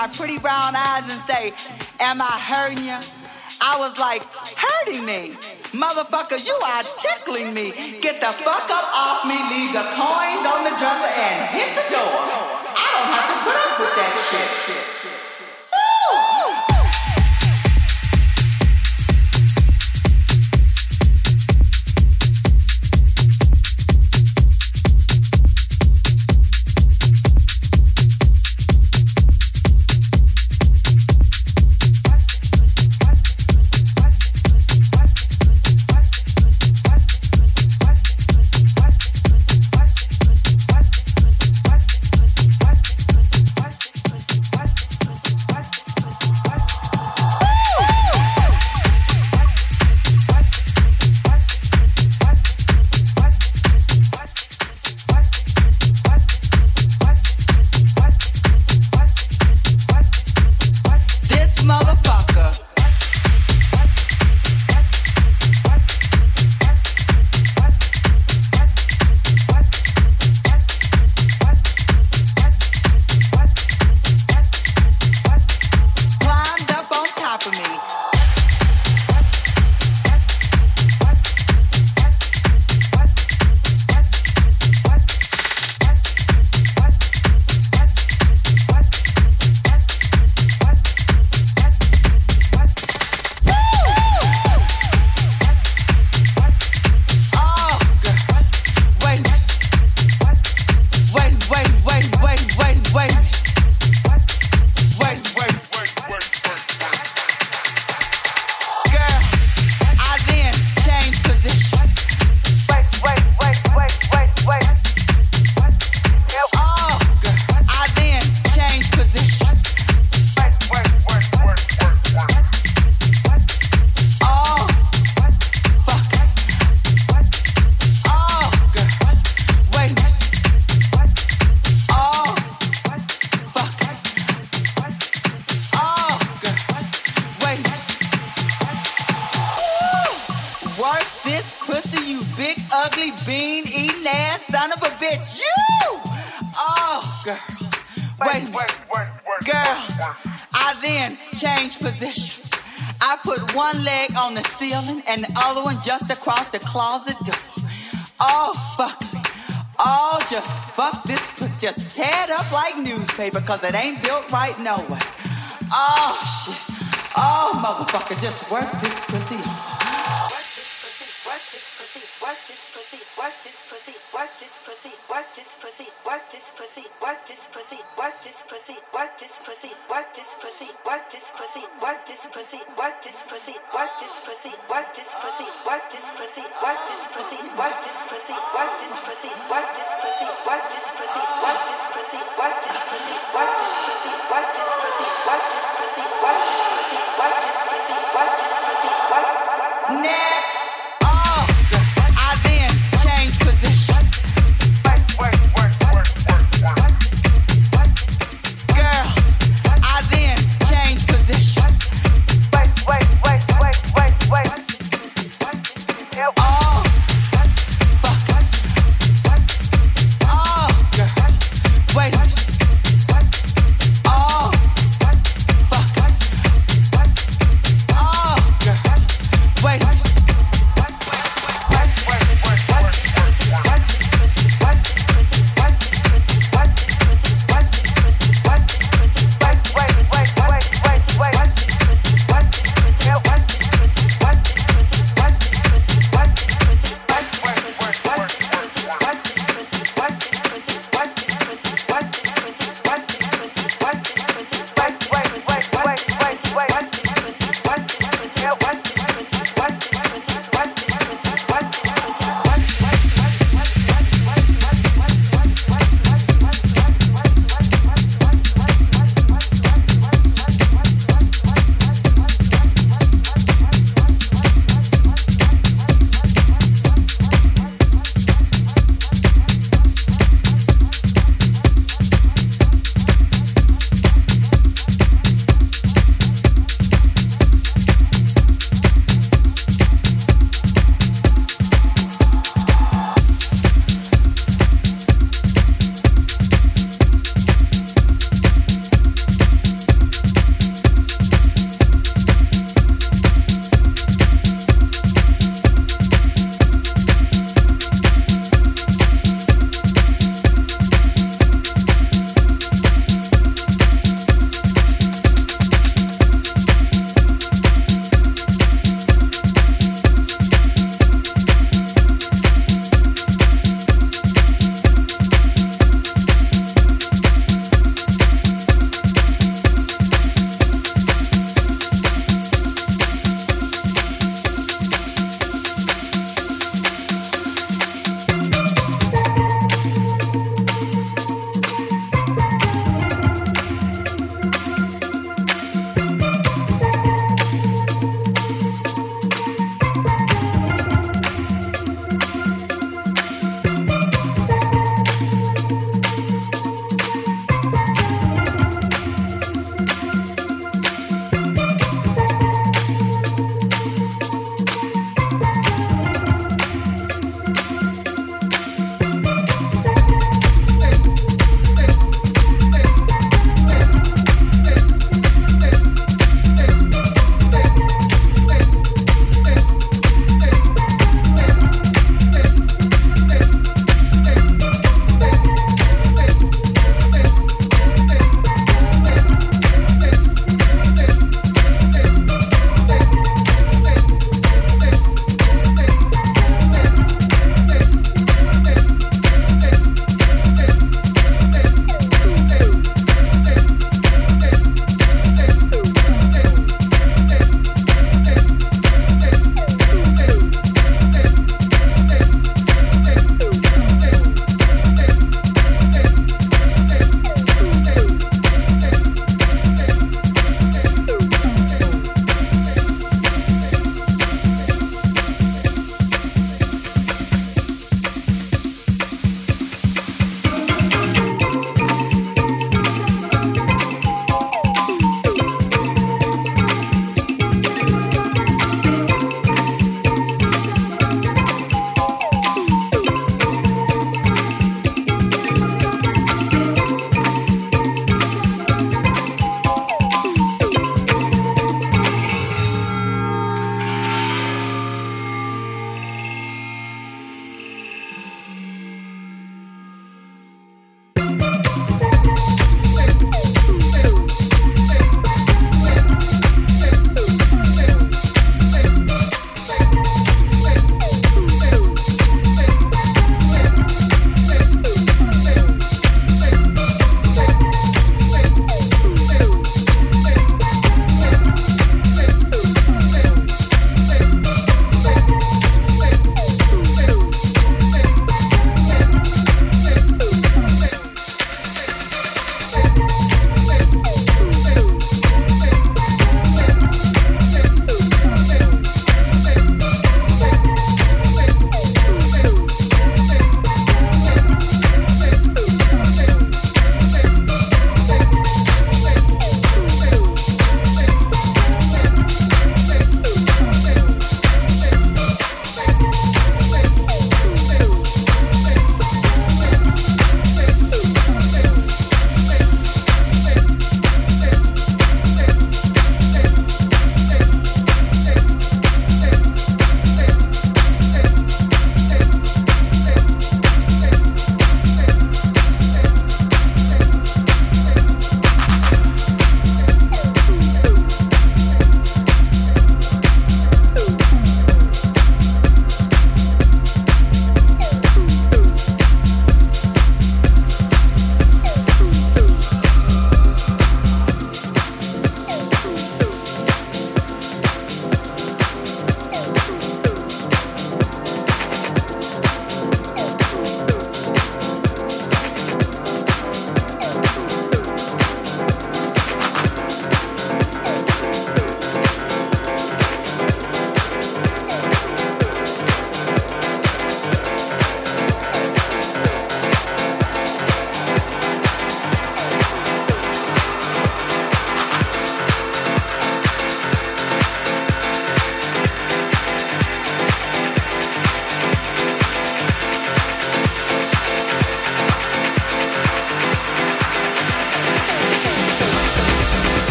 my pretty brown eyes and say, Am I hurting you? I was like, Hurting me? Motherfucker, you are tickling me. Get the fuck up off me, leave the coins on the dresser, and hit the door. I don't have to put up with that shit. cause it ain't built right nowhere. Oh shit. Oh motherfucker, just work this pussy.